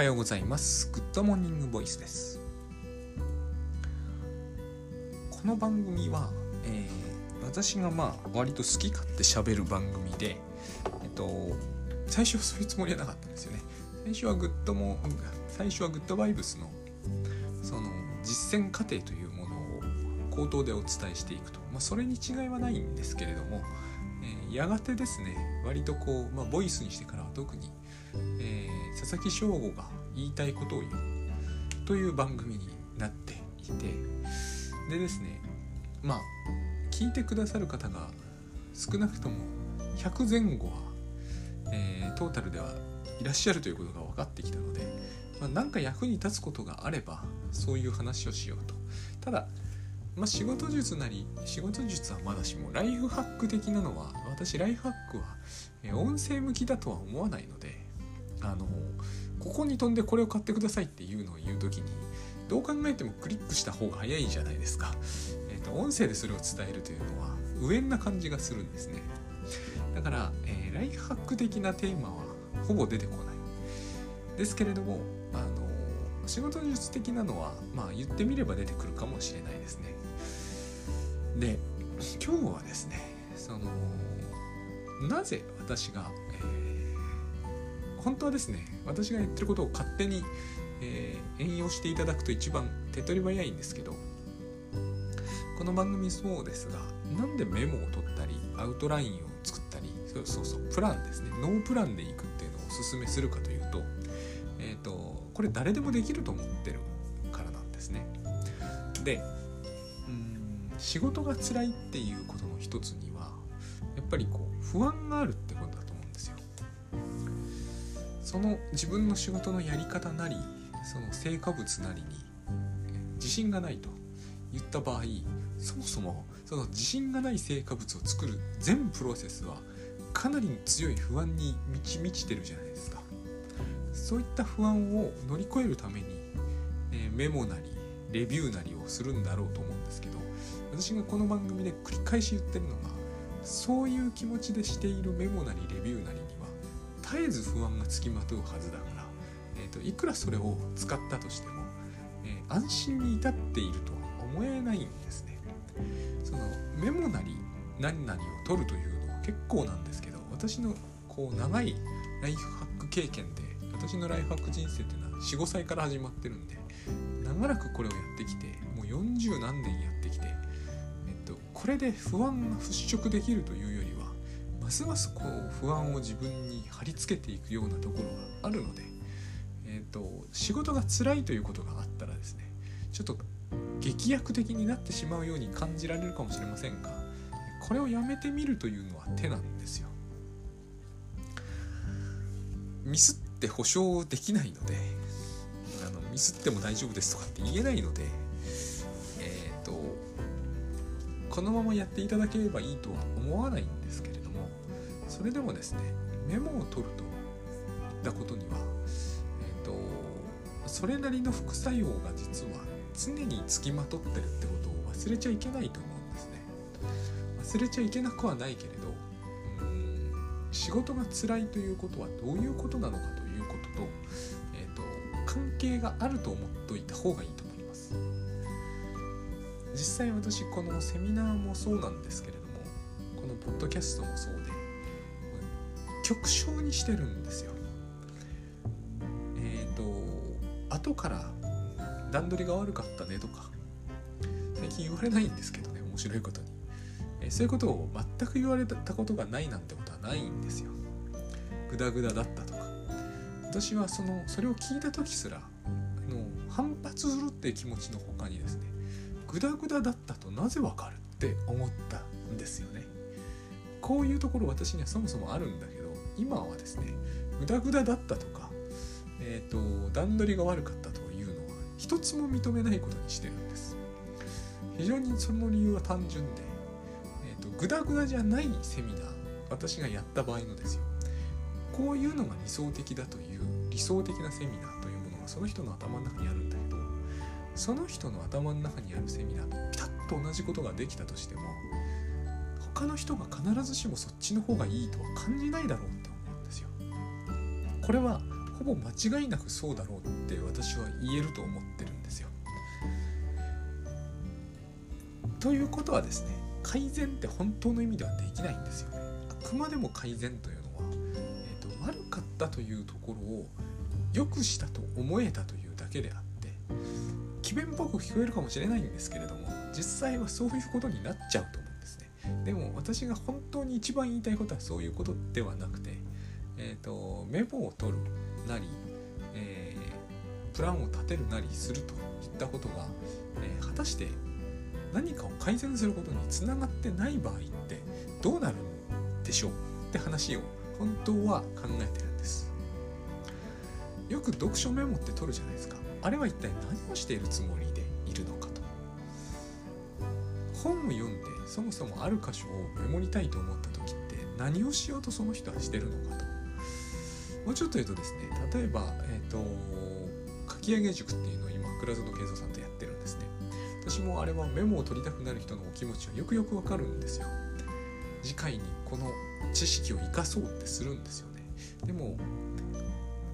はようございます。グッドモーニングボイスです。この番組は、えー、私がまあ割と好き勝手喋る番組でえっと最初はそういうつもりはなかったんですよね。最初はグッドも最初はグッドバイブスのその実践過程というものを口頭でお伝えしていくと、まあ、それに違いはないんですけれども、えー、やがてですね割とこう、まあ、ボイスにしてからは特に、えー、佐々木翔吾が言いたいことを言うという番組になっていてでですねまあ聞いてくださる方が少なくとも100前後は、えー、トータルではいらっしゃるということが分かってきたので、まあ、か役に立つことがあればそういう話をしようと。ただ、まあ、仕事術なり仕事術はまだしもライフハック的なのは私ライフハックは、音声向きだとは思わないのであのここに飛んでこれを買ってくださいっていうのを言う時にどう考えてもクリックした方が早いじゃないですか、えーと、音声でそれを伝えるというのは無縁な感じがするんですね。だから、えー、ライフハック的なテーマはほぼ出てこない。ですけれどもあの仕事術的なのはまあ言ってみれば出てくるかもしれないですね。で今日はですねそのなぜ私が本当はですね私が言ってることを勝手に、えー、引用していただくと一番手っ取り早いんですけどこの番組そうですがなんでメモを取ったりアウトラインを作ったりそうそうそうプランですねノープランでいくっていうのをおすすめするかというと,、えーと、これ誰でもできると思ってるからなんですね。でうん仕事が辛いっていうことの一つにはやっぱりこう不安があるってことその自分の仕事のやり方なりその成果物なりに自信がないと言った場合そもそもその自信がない成果物を作る全プロセスはかなり強い不安に満ち満ちてるじゃないですか。そういった不安を乗り越えるために、えメモなりレビューなりをするんだろうと思うんですけど私がこの番組で繰り返し言ってるのがそういう気持ちでしているメモなりレビューなり絶えず不安がつきまとうはずだから、えーと、いくらそれを使ったとしても、えー、安心に至っているとは思えないんですね。そのメモなり何々を取るというのは結構なんですけど私のこう長いライフハック経験で私のライフハック人生っていうのは45歳から始まってるんで長らくこれをやってきてもう40何年やってきて、えっと、これで不安が払拭できるというよりますますこう不安を自分に貼り付けていくようなところがあるので、えーと、仕事が辛いということがあったらですねちょっと劇薬的になってしまうように感じられるかもしれませんがこれをやめてみるというのは手なんですよ。ミスって保証できないのであのミスっても大丈夫ですとかって言えないのでえっ、ー、とこのままやっていただければいいとは思わないんですそれでもですねメモを取るといったことには、えーと、それなりの副作用が実は常につきまとってるってことを忘れちゃいけないと思うんですね。忘れちゃいけなくはないけれどうん仕事が辛いということはどういうことなのかということと,、えーと、関係があると思っといた方がいいと思います。実際私このセミナーもそうなんですけれどもこのポッドキャストもそうで極小にしてるんですよ。えっ、ー、と後から段取りが悪かったねとか最近言われないんですけどね面白いことに、えー、そういうことを全く言われたことがないなんてことはないんですよ。グダグダだったとか私はそのそれを聞いた時すらあの反発するっていう気持ちの他にですねグダグダだったとなぜわかるって思ったんですよね。こういうところ私にはそもそもあるんだ今はですねグダグダだったとか、えーと、段取りが悪かったというのは一つも認めないことにしてるんです非常にその理由は単純で、えーと、とグダグダじゃないセミナー私がやった場合のですよこういうのが理想的だという理想的なセミナーというものがその人の頭の中にあるんだけどその人の頭の中にあるセミナーとピタッと同じことができたとしても他の人が必ずしもそっちの方がいいとは感じないだろう。これはほぼ間違いなくそうだろうって私は言えると思ってるんですよ。ということはですね改善って本当の意味ではできないんですよね。あくまでも改善というのは、えーと、悪かったというところを良くしたと思えたというだけであって詭弁っぽく聞こえるかもしれないんですけれども実際はそういうことになっちゃうと思うんですね。でも私が本当に一番言いたいことはそういうことではなくて、えーと、メモを取るなり、えー、プランを立てるなりするといったことが、えー、果たして何かを改善することにつながってない場合ってどうなるんでしょうって話を本当は考えてるんです。よく読書メモって取るじゃないですか。あれは一体何をしているつもりでいるのかと。本を読んでそもそもある箇所をメモりたいと思った時って何をしようとその人はしてるのかと。もうちょっと言うとですね例えば、えーと、書き上げ塾っていうのを今倉園慶三さんとやってるんですね。私もあれはメモを取りたくなる人のお気持ちはよくよくわかるんですよ。次回にこの知識を生かそうってするんですよね。でも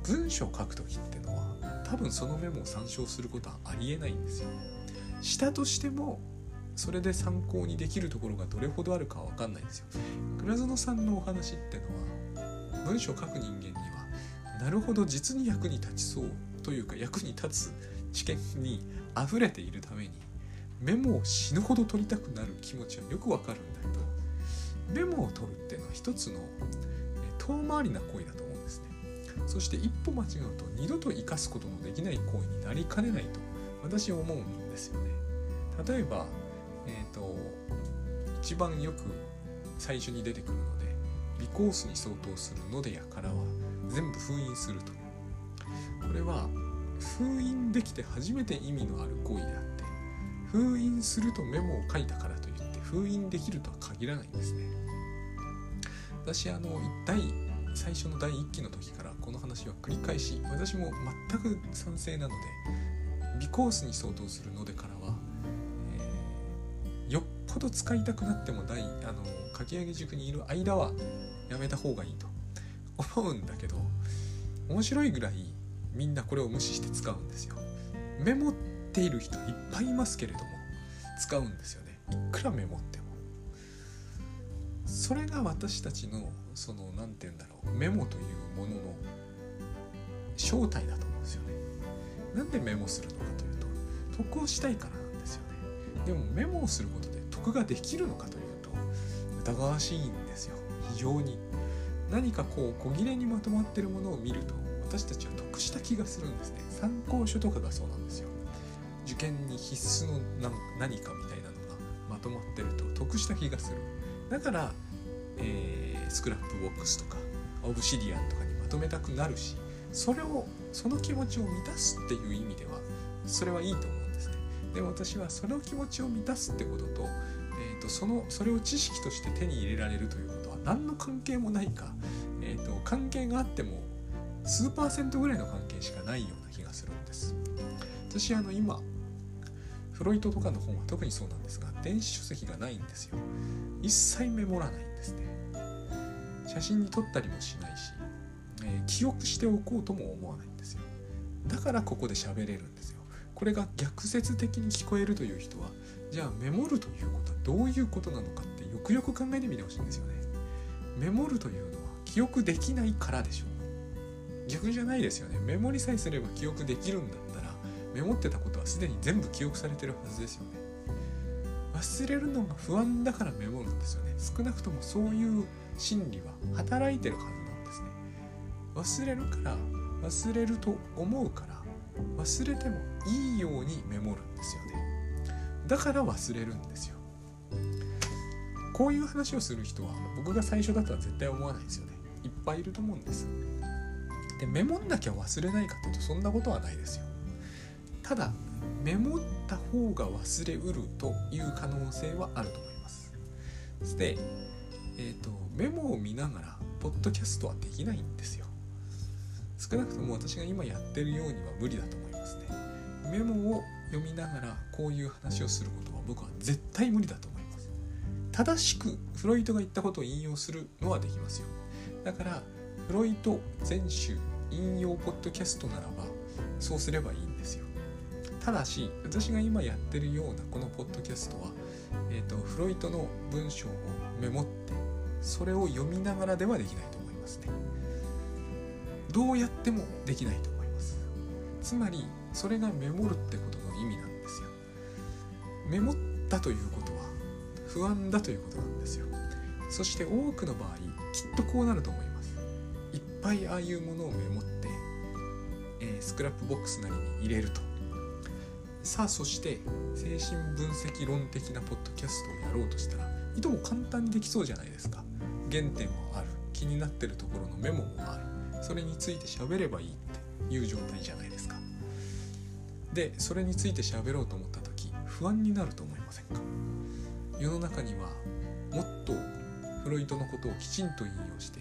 文章を書く時ってのは多分そのメモを参照することはありえないんですよ。したとしてもそれで参考にできるところがどれほどあるかは分かんないんですよ。倉園さんのお話ってのは文章を書く人間にはなるほど実に役に立ちそうというか役に立つ知見に溢れているためにメモを死ぬほど取りたくなる気持ちはよくわかるんだけどメモを取るっていうのは一つの遠回りな行為だと思うんですね。そして一歩間違うと二度と生かすことのできない行為になりかねないと私は思うんですよね。例えばえっ、ー、と一番よく最初に出てくるので微コースに相当するのでやからは全部封印すると。これは封印できて初めて意味のある行為であって封印するとメモを書いたからといって封印できるとは限らないんですね。私あの第最初の第1期の時からこの話は繰り返し私も全く賛成なので微コースに相当するのでからは、えー、よっぽど使いたくなっても第あの書き上げ塾にいる間はやめた方がいいと。思うんだけど面白いぐらいみんなこれを無視して使うんですよ。メモっている人いっぱいいますけれども使うんですよね。いくらメモっても。それが私たちのその何て言うんだろうメモというものの正体だと思うんですよね。なんでメモするのかというと得をしたいからなんですよね。でもメモをすることで得ができるのかというと疑わしいんですよ。非常に。何かこう小切れにまとまってるものを見ると私たちは得した気がするんですね。参考書とかがそうなんですよ。受験に必須の何かみたいなのがまとまってると得した気がする。だから、えー、スクラップボックスとかオブシディアンとかにまとめたくなるしそれをその気持ちを満たすっていう意味ではそれはいいと思うんですね。でも私はその気持ちを満たすってことと,、えーと、そのそれを知識として手に入れられるという何の関係もないか、えーと関係があっても数パーセントぐらいの関係しかないような気がするんです。私あの今フロイトとかの本は特にそうなんですが電子書籍がないんですよ。一切メモらないんですね。写真に撮ったりもしないし、えー、記憶しておこうとも思わないんですよ。だからここで喋れるんですよ。これが逆説的に聞こえるという人はじゃあメモるということはどういうことなのかってよくよく考えてみてほしいんですよね。メモるというのは記憶できないからでしょう。逆じゃないですよね。メモりさえすれば記憶できるんだったらメモってたことはすでに全部記憶されてるはずですよね。忘れるのが不安だからメモるんですよね。少なくともそういう心理は働いてるはずなんですね。忘れるから忘れると思うから忘れてもいいようにメモるんですよね。だから忘れるんですよ。こういう話をする人は僕が最初だとは絶対思わないですよね。いっぱいいると思うんです。でメモんなきゃ忘れないかというとそんなことはないですよ。ただメモった方が忘れうるという可能性はあると思います。で、えーと、メモを見ながらポッドキャストはできないんですよ。少なくとも私が今やってるようには無理だと思いますね。メモを読みながらこういう話をすることは僕は絶対無理だと思います正しくフロイトが言ったことを引用するのはできますよ。だからフロイト全集引用ポッドキャストならばそうすればいいんですよ。ただし私が今やってるようなこのポッドキャストは、えーと、フロイトの文章をメモってそれを読みながらではできないと思いますね。どうやってもできないと思います。つまりそれがメモるってことの意味なんですよ。メモったということは不安だということなんですよ。そして多くの場合きっとこうなると思います。いっぱいああいうものをメモって、えー、スクラップボックスなりに入れると。さあそして精神分析論的なポッドキャストをやろうとしたらいとも簡単にできそうじゃないですか。原典もある。気になってるところのメモもある。それについて喋ればいいっていう状態じゃないですか。でそれについて喋ろうと思った時不安になると思いませんか？世の中にはもっとフロイトのことをきちんと引用して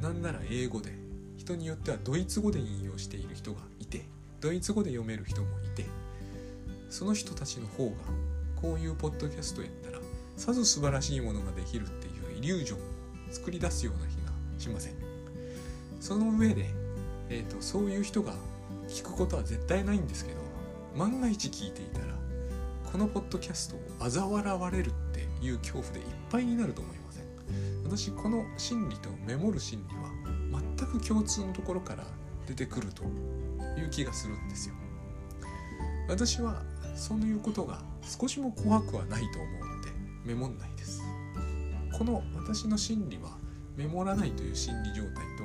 なんなら英語で人によってはドイツ語で引用している人がいてドイツ語で読める人もいてその人たちの方がこういうポッドキャストやったらさぞ素晴らしいものができるっていうイリュージョンを作り出すような気がしません。その上で、えーと、そういう人が聞くことは絶対ないんですけど万が一聞いていたらこのポッドキャストを嘲笑われるっていう恐怖でいっぱいになると思います私この心理とメモる心理は全く共通のところから出てくるという気がするんですよ。私はそういうことが少しも怖くはないと思うのでメモんないです。この私の心理はメモらないという心理状態と,、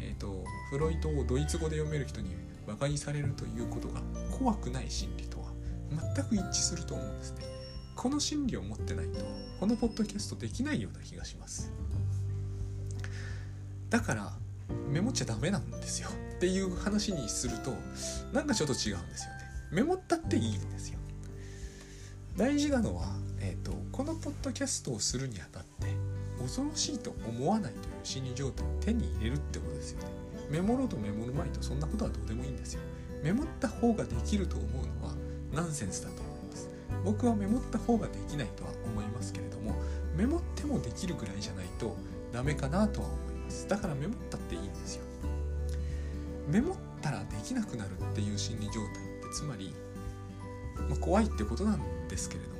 えーと、フロイトをドイツ語で読める人に馬鹿にされるということが怖くない心理とは全く一致すると思うんですね。この心理を持ってないとこのポッドキャストできないような気がします。だからメモっちゃダメなんですよ。っていう話にするとなんかちょっと違うんですよね。メモったっていいんですよ。大事なのは、えーと、このポッドキャストをするにあたって恐ろしいと思わないという心理状態を手に入れるってことですよね。メモろうとメモるまいとそんなことはどうでもいいんですよ。メモった方ができると思うのはナンセンスだと僕はメモった方ができないとは思いますけれどもメモってもできるぐらいじゃないとダメかなとは思います。だからメモったっていいんですよ。メモったらできなくなるっていう心理状態ってつまり、まあ、怖いってことなんですけれども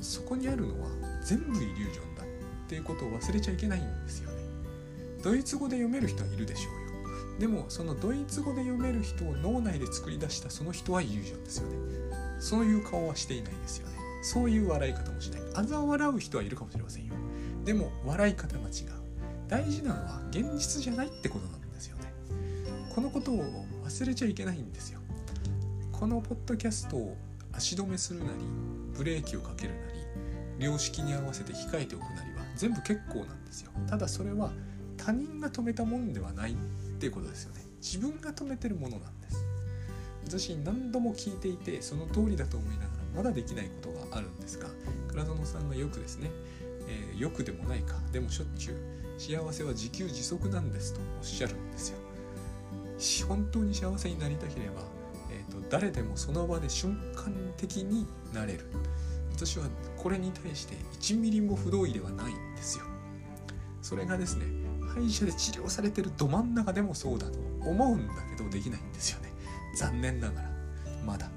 そこにあるのは全部イリュージョンだっていうことを忘れちゃいけないんですよね。ドイツ語で読める人はいるでしょうよ。でもそのドイツ語で読める人を脳内で作り出したその人はイリュージョンですよね。そういう顔はしていないですよね。そういう笑い方もしない。嘲笑う人はいるかもしれませんよ。でも笑い方が違う。大事なのは現実じゃないってことなんですよね。このことを忘れちゃいけないんですよ。このポッドキャストを足止めするなりブレーキをかけるなり良識に合わせて控えておくなりは全部結構なんですよ。ただそれは他人が止めたもんではないっていうことですよね。自分が止めてるものなんです。私何度も聞いていてその通りだと思いながらまだできないことがあるんですが倉園さんがよくですね、えー、よくでもないかでもしょっちゅう幸せは自給自足なんですとおっしゃるんですよ。本当に幸せになりたければ、えーと、誰でもその場で瞬間的になれる。私はこれに対して1ミリも不同意ではないんですよ。それがですね歯医者で治療されてるど真ん中でもそうだと思うんだけどできないんですよね。残念ながらまだ。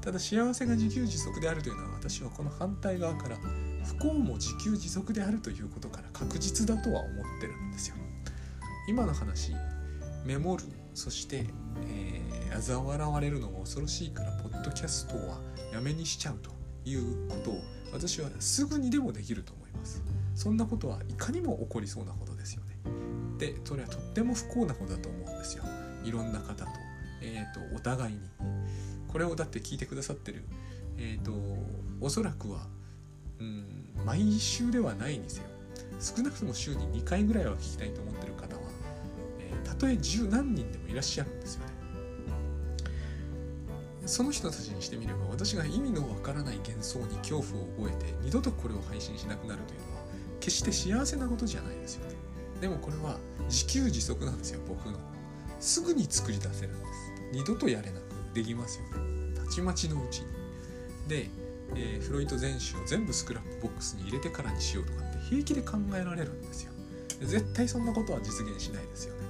ただ幸せが自給自足であるというのは私はこの反対側から不幸も自給自足であるということから確実だとは思ってるんですよ。今の話メモるそして、えー、嘲笑われるのが恐ろしいからポッドキャストはやめにしちゃうということを私はすぐにでもできると思います。そんなことはいかにも起こりそうなことですよね。でそれはとっても不幸なことだと思うんですよ。いろんな方とえーと、お互いにこれをだって聞いてくださってる、えーと、おそらくは、うん、毎週ではないにせよ少なくとも週に2回ぐらいは聞きたいと思ってる方は、えー、たとえ十何人でもいらっしゃるんですよね。その人たちにしてみれば私が意味のわからない幻想に恐怖を覚えて二度とこれを配信しなくなるというのは決して幸せなことじゃないですよね。でもこれは自給自足なんですよ僕の。すぐに作り出せるんです。二度とやれなくできますよね。たちまちのうちに。で、えー、フロイト全集を全部スクラップボックスに入れてからにしようとかって平気で考えられるんですよ。絶対そんなことは実現しないですよね。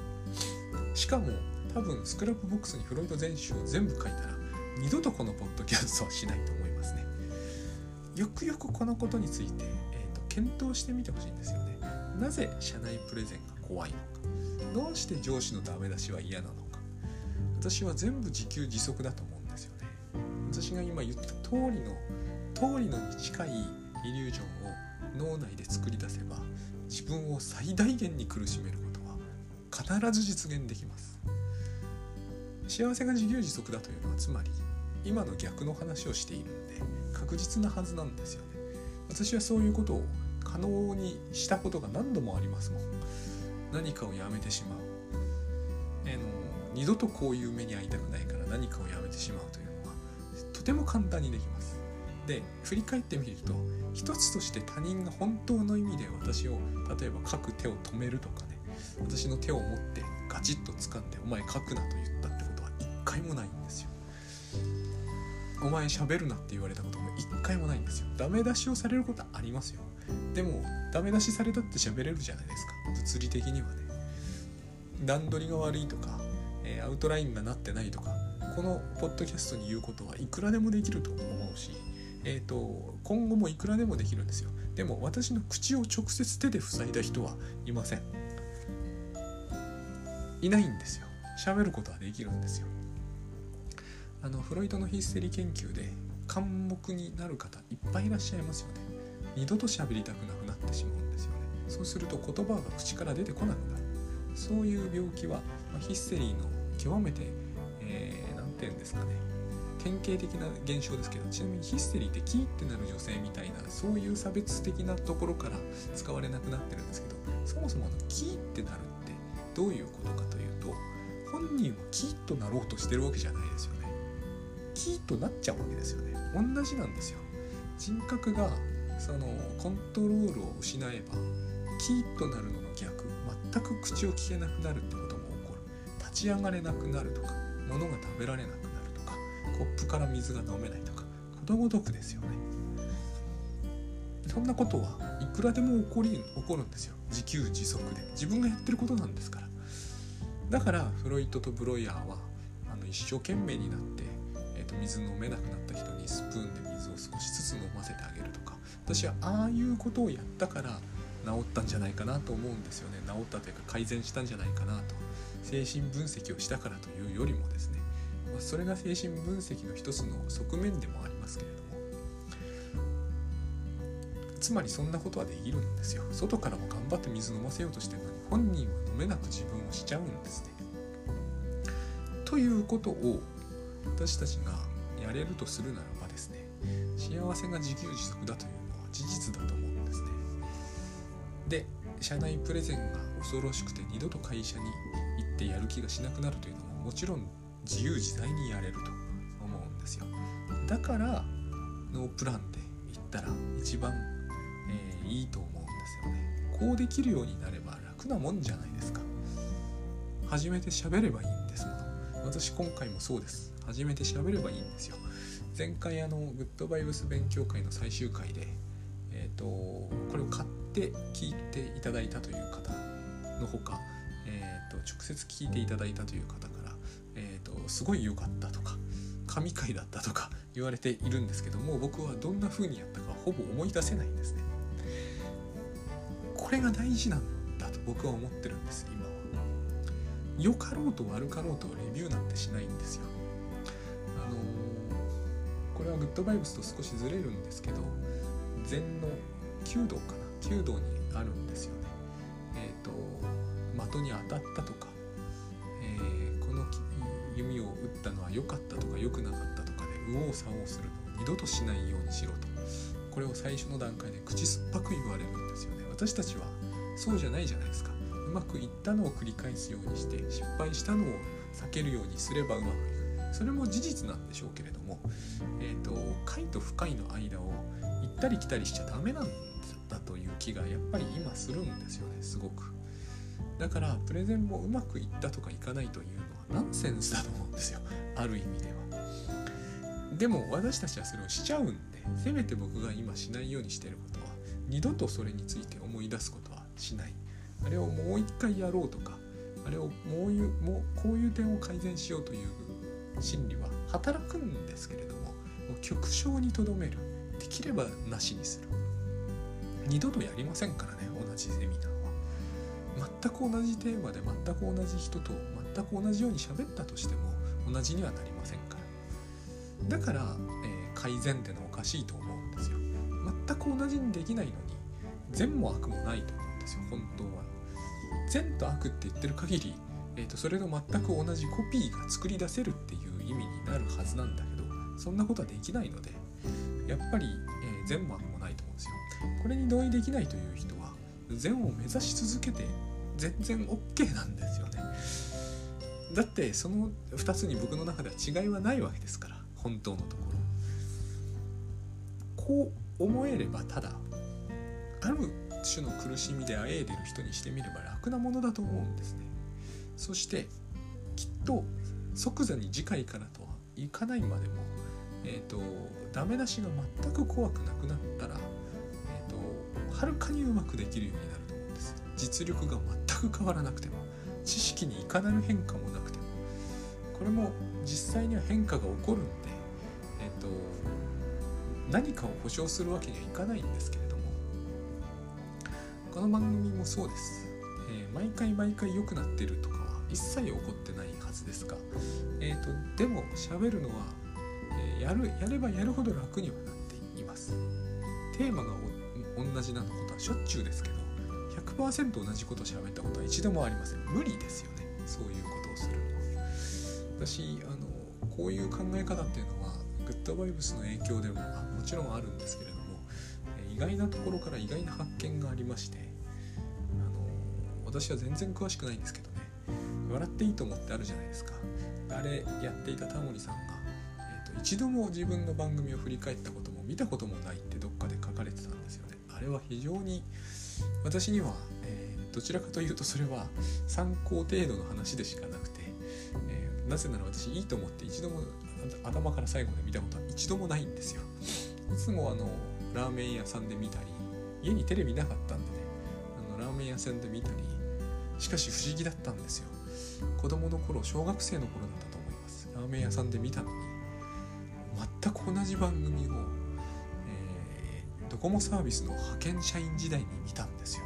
しかも多分スクラップボックスにフロイト全集を全部書いたら二度とこのポッドキャストはしないと思いますね。よくよくこのことについて、えーと、検討してみてほしいんですよね。なぜ社内プレゼンが怖いのか。どうして上司のダメ出しは嫌なのか。私は全部自給自足だと思うんですよね。私が今言った通りの通りのに近いイリュージョンを脳内で作り出せば自分を最大限に苦しめることは必ず実現できます。幸せが自給自足だというのはつまり今の逆の話をしているんで確実なはずなんですよね。私はそういうことを可能にしたことが何度もありますもん。何かをやめてしまう、二度とこういう目に遭いたくないから何かをやめてしまうというのはとても簡単にできますで振り返ってみると一つとして他人が本当の意味で私を例えば書く手を止めるとかね私の手を持ってガチッと掴んで「お前書くな」と言ったってことは一回もないんですよ。お前喋るなって言われたことも一回もないんですよ。ダメ出しをされることはありますよ。でもダメ出しされたって喋れるじゃないですか物理的にはね。段取りが悪いとか、え、アウトラインがなってないとかこのポッドキャストに言うことはいくらでもできると思うしえーと、今後もいくらでもできるんですよ。でも私の口を直接手で塞いだ人はいません。いないんですよ。喋ることはできるんですよ。あのフロイトのヒステリー研究で監目になる方いっぱいいらっしゃいますよね。二度と喋りたくなくなってしまうんですよね。そうすると言葉が口から出てこなくなる。そういう病気は、まあ、ヒステリーの極めて何、えー、て言うんですかね。典型的な現象ですけどちなみにヒステリーってキーってなる女性みたいなそういう差別的なところから使われなくなってるんですけどそもそものキーってなるってどういうことかというと本人はキーとなろうとしてるわけじゃないですよね。キーとなっちゃうわけですよね。同じなんですよ。人格がそのコントロールを失えばキーとなるのの逆全く口を聞けなくなるってこ立ち上がれなくなるとか物が食べられなくなるとかコップから水が飲めないとかことごとくですよね。そんなことはいくらでも起こり起こるんですよ。自給自足で。自分がやってることなんですから。だからフロイトとブロイヤーはあの一生懸命になって、えーと、水飲めなくなった人にスプーンで水を少しずつ飲ませてあげるとか。私はああいうことをやったから治ったんじゃないかなと思うんですよね。治ったというか改善したんじゃないかなと。精神分析をしたからというよりもですねまあ、それが精神分析の一つの側面でもありますけれどもつまりそんなことはできるんですよ。外からも頑張って水飲ませようとしてるのに本人は飲めなく自分をしちゃうんですね。ということを私たちがやれるとするならばですね幸せが自給自足だというのは事実だと思うんですね。で社内プレゼンが恐ろしくて二度と会社にってやる気がしなくなるというのももちろん自由自在にやれると思うんですよ。だからノープランで行ったら一番、えー、いいと思うんですよね。こうできるようになれば楽なもんじゃないですか。初めて喋ればいいんですもの。私今回もそうです。初めて喋ればいいんですよ。前回あのグッドバイブス勉強会の最終回でえっ、ー、とこれを買って聞いていただいたという方のほか、直接聞いていただいたという方からえーと、すごい良かったとか神回だったとか言われているんですけども僕はどんな風にやったかほぼ思い出せないんですね。これが大事なんだと僕は思ってるんです今は。良かろうと悪かろうとレビューなんてしないんですよ。あのー、これはグッドバイブスと少しずれるんですけど禅の弓道かな弓道にあるんですよ。ね、的に当たったとかえー、この弓を打ったのは良かったとか良くなかったとかで右往左往するのを二度としないようにしろと。これを最初の段階で口酸っぱく言われるんですよね。私たちはそうじゃないじゃないですか。うまくいったのを繰り返すようにして失敗したのを避けるようにすればうまくいく。それも事実なんでしょうけれどもえっ、ー、と快と不快の間を行ったり来たりしちゃダメなんだという気がやっぱり今するんですよねすごく。だからプレゼンもうまくいったとかいかないというのはナンセンスだと思うんですよ。ある意味では。でも私たちはそれをしちゃうんでせめて僕が今しないようにしてることは二度とそれについて思い出すことはしない。あれをもう一回やろうとかあれをもういうもうこういう点を改善しようという心理は働くんですけれどももう極小にとどめる。できればなしにする。二度とやりませんからね同じセミナー。全く同じテーマで全く同じ人と全く同じように喋ったとしても同じにはなりませんから。だから、えー、改善ってのおかしいと思うんですよ。全く同じにできないのに善も悪もないと思うんですよ本当は。善と悪って言ってる限り、えーと、それの全く同じコピーが作り出せるっていう意味になるはずなんだけどそんなことはできないのでやっぱり、えー、善も悪もないと思うんですよ。これに同意できないという人は善を目指し続けて全然 OK なんですよね。だってその2つに僕の中では違いはないわけですから本当のところ。こう思えればただある種の苦しみであえいでる人にしてみれば楽なものだと思うんですね。そしてきっと即座に次回からとはいかないまでもえっ、ー、とダメ出しが全く怖くなくなったらえっ、ー、とはるかにうまくできるようになると思うんです。実力が全く変わらなくても知識にいかなる変化もなくてもこれも実際には変化が起こるんでえ、ー、と何かを保証するわけにはいかないんですけれどもこの番組もそうです、えー、毎回毎回良くなってるとかは一切起こってないはずですが、えーと、でも喋るのは、えー、やるやればやるほど楽にはなっています。テーマが同じなのことはしょっちゅうですけど100%同じこと喋ったことは一度もありません。無理ですよね。そういうことをするのは。私あのこういう考え方っていうのはグッドバイブスの影響でももちろんあるんですけれども意外なところから意外な発見がありましてあの私は全然詳しくないんですけどね。笑っていいと思ってあるじゃないですか。あれやっていたタモリさんが、えーと、一度も自分の番組を振り返ったことも見たこともないってどっかで書かれてたんですよね。あれは非常に私には、えー、どちらかというとそれは参考程度の話でしかなくて、えー、なぜなら私いいと思って一度も頭から最後まで見たことは一度もないんですよ。いつもあのラーメン屋さんで見たり家にテレビなかったんでねあのラーメン屋さんで見たりしかし不思議だったんですよ。子供の頃小学生の頃だったと思います。ラーメン屋さんで見たのに全く同じ番組を、えー、ドコモサービスの派遣社員時代に見たんですよ。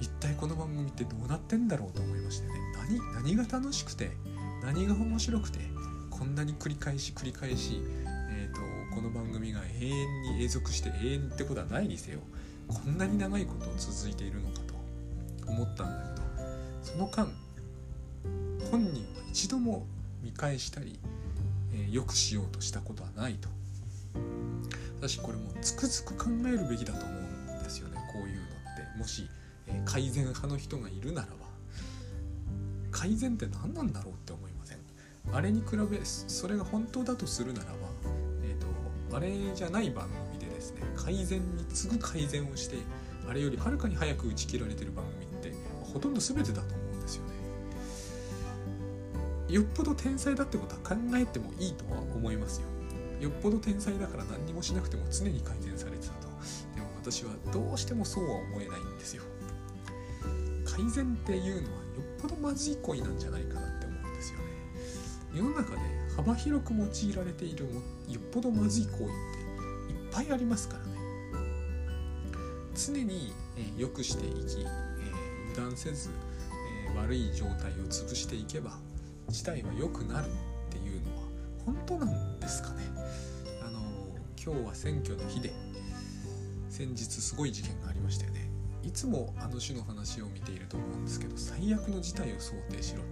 一体この番組ってどうなってんだろうと思いましてね。何何が楽しくて何が面白くてこんなに繰り返し繰り返し、えーと、この番組が永遠に永続して永遠ってことはないにせよこんなに長いこと続いているのかと思ったんだけどその間本人は一度も見返したり、えー、よくしようとしたことはないと。私これもつくづく考えるべきだと思うんですよねこういうのって。もし、えー、改善派の人がいるならば。改善って何なんだろうって思いません？あれに比べそれが本当だとするならば、えーと、あれじゃない番組でですね改善に次ぐ改善をしてあれよりはるかに早く打ち切られてる番組ってほとんど全てだと思うんですよね。よっぽど天才だってことは考えてもいいとは思いますよ。よっぽど天才だから何にもしなくても常に改善されてたと。でも私はどうしてもそうは思えないんですよ。改善っていうのはよっぽどまずい行為なんじゃないかなって思うんですよね。世の中で幅広く用いられているよっぽどまずい行為っていっぱいありますからね。常に良くしていき、えー、油断せず、えー、悪い状態を潰していけば事態は良くなるっていうのは本当なんですかね。今日は選挙の日で先日すごい事件がありましたよね。いつもあの種の話を見ていると思うんですけど最悪の事態を想定しろ。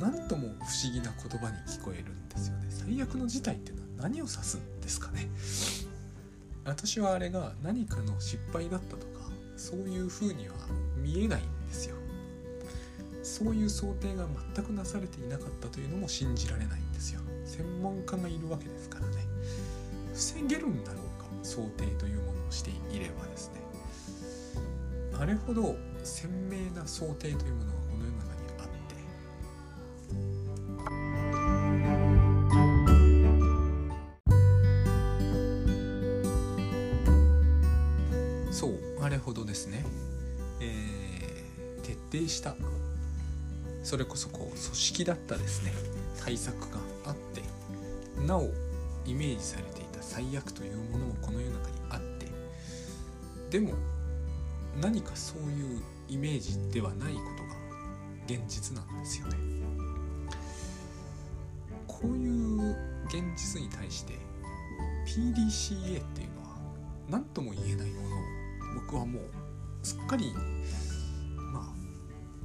何とも不思議な言葉に聞こえるんですよね。最悪の事態っていうのは何を指すんですかね。私はあれが何かの失敗だったとかそういう風には見えないんですよ。そういう想定が全くなされていなかったというのも信じられないんですよ。専門家がいるわけですからね。防げるんだろうか想定というものをしていればですね。あれほど鮮明な想定というものがこの世の中にあって。そうあれほどですね、えー、徹底したそれこそこう組織だったですね対策があってなおイメージされて最悪というものもこの世の中にあってでも何かそういうイメージではないことが現実なんですよね。こういう現実に対して PDCA っていうのは何とも言えないものを僕はもうすっかりまあ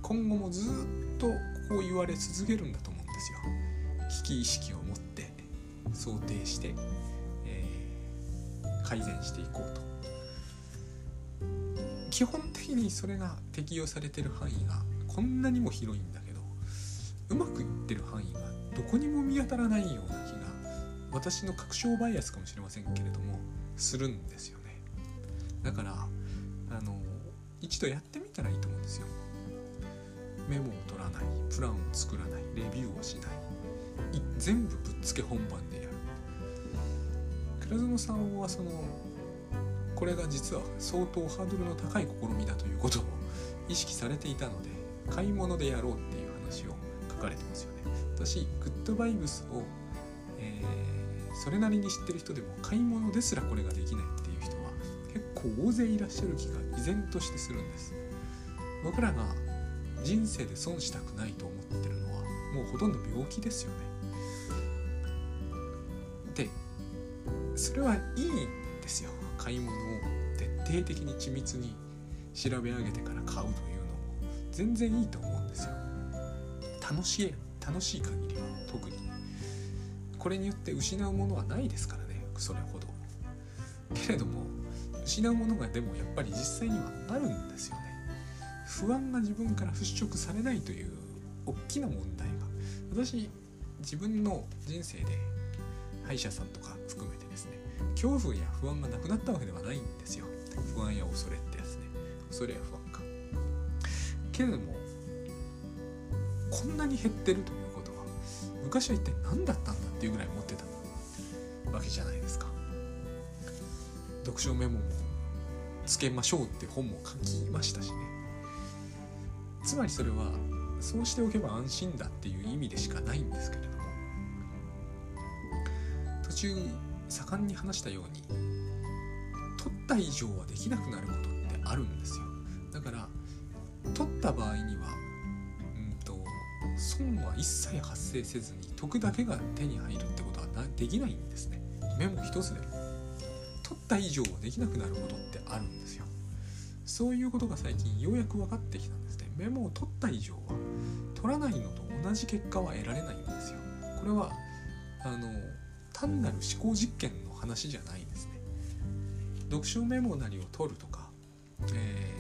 今後もずっとこう言われ続けるんだと思うんですよ。危機意識を持って想定して、改善していこうと。基本的にそれが適用されてる範囲がこんなにも広いんだけどうまくいってる範囲がどこにも見当たらないような気が私の確証バイアスかもしれませんけれどもするんですよねだからあの一度やってみたらいいと思うんですよメモを取らないプランを作らないレビューをしない全部ぶっつけ本番でやる倉園さんはそのこれが実は相当ハードルの高い試みだということを意識されていたので買い物でやろうっていう話を書かれてますよね。私グッドバイブスを、えー、それなりに知ってる人でも買い物ですらこれができないっていう人は結構大勢いらっしゃる気が依然としてするんです。僕らが人生で損したくないと思ってるのはもうほとんど病気ですよね。それはいいんですよ。買い物を徹底的に緻密に調べ上げてから買うというのも全然いいと思うんですよ。楽しい楽しい限りは特に。これによって失うものはないですからね。それほど。けれども失うものがでもやっぱり実際にはあるんですよね。不安が自分から払拭されないという大きな問題が。私自分の人生で歯医者さんとか含めてですね恐怖や不安がなくなったわけではないんですよ。不安や恐れってやつね。恐れや不安か。けれどもこんなに減ってるということは昔は一体何だったんだっていうぐらい持ってたわけじゃないですか。読書メモもつけましょうって本も書きましたしね。つまりそれはそうしておけば安心だっていう意味でしかないんですけど中盛んに話したように取った以上はできなくなることってあるんですよ。だから取った場合にはうんと損は一切発生せずに得だけが手に入るってことはできないんですね。メモ一つで。取った以上はできなくなることってあるんですよ。そういうことが最近ようやく分かってきたんですね。メモを取った以上は取らないのと同じ結果は得られないんですよ。これはあの単なる思考実験の話じゃないんですね。読書メモなりを取るとか、え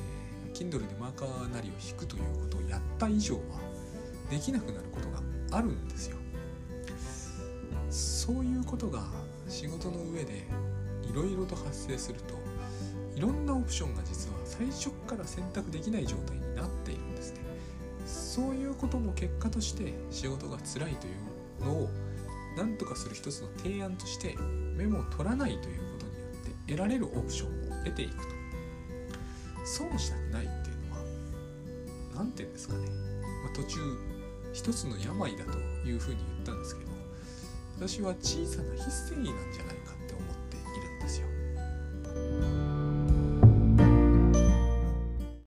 ー、Kindle でマーカーなりを引くということをやった以上はできなくなることがあるんですよ。そういうことが仕事の上でいろいろと発生するといろんなオプションが実は最初から選択できない状態になっているんですね。そういうことの結果として仕事が辛いというのを何とかする一つの提案としてメモを取らないということによって得られるオプションを得ていくと。損したくないっていうのは何て言うんですかね、まあ、途中一つの病だというふうに言ったんですけど私は小さな非正義なんじゃない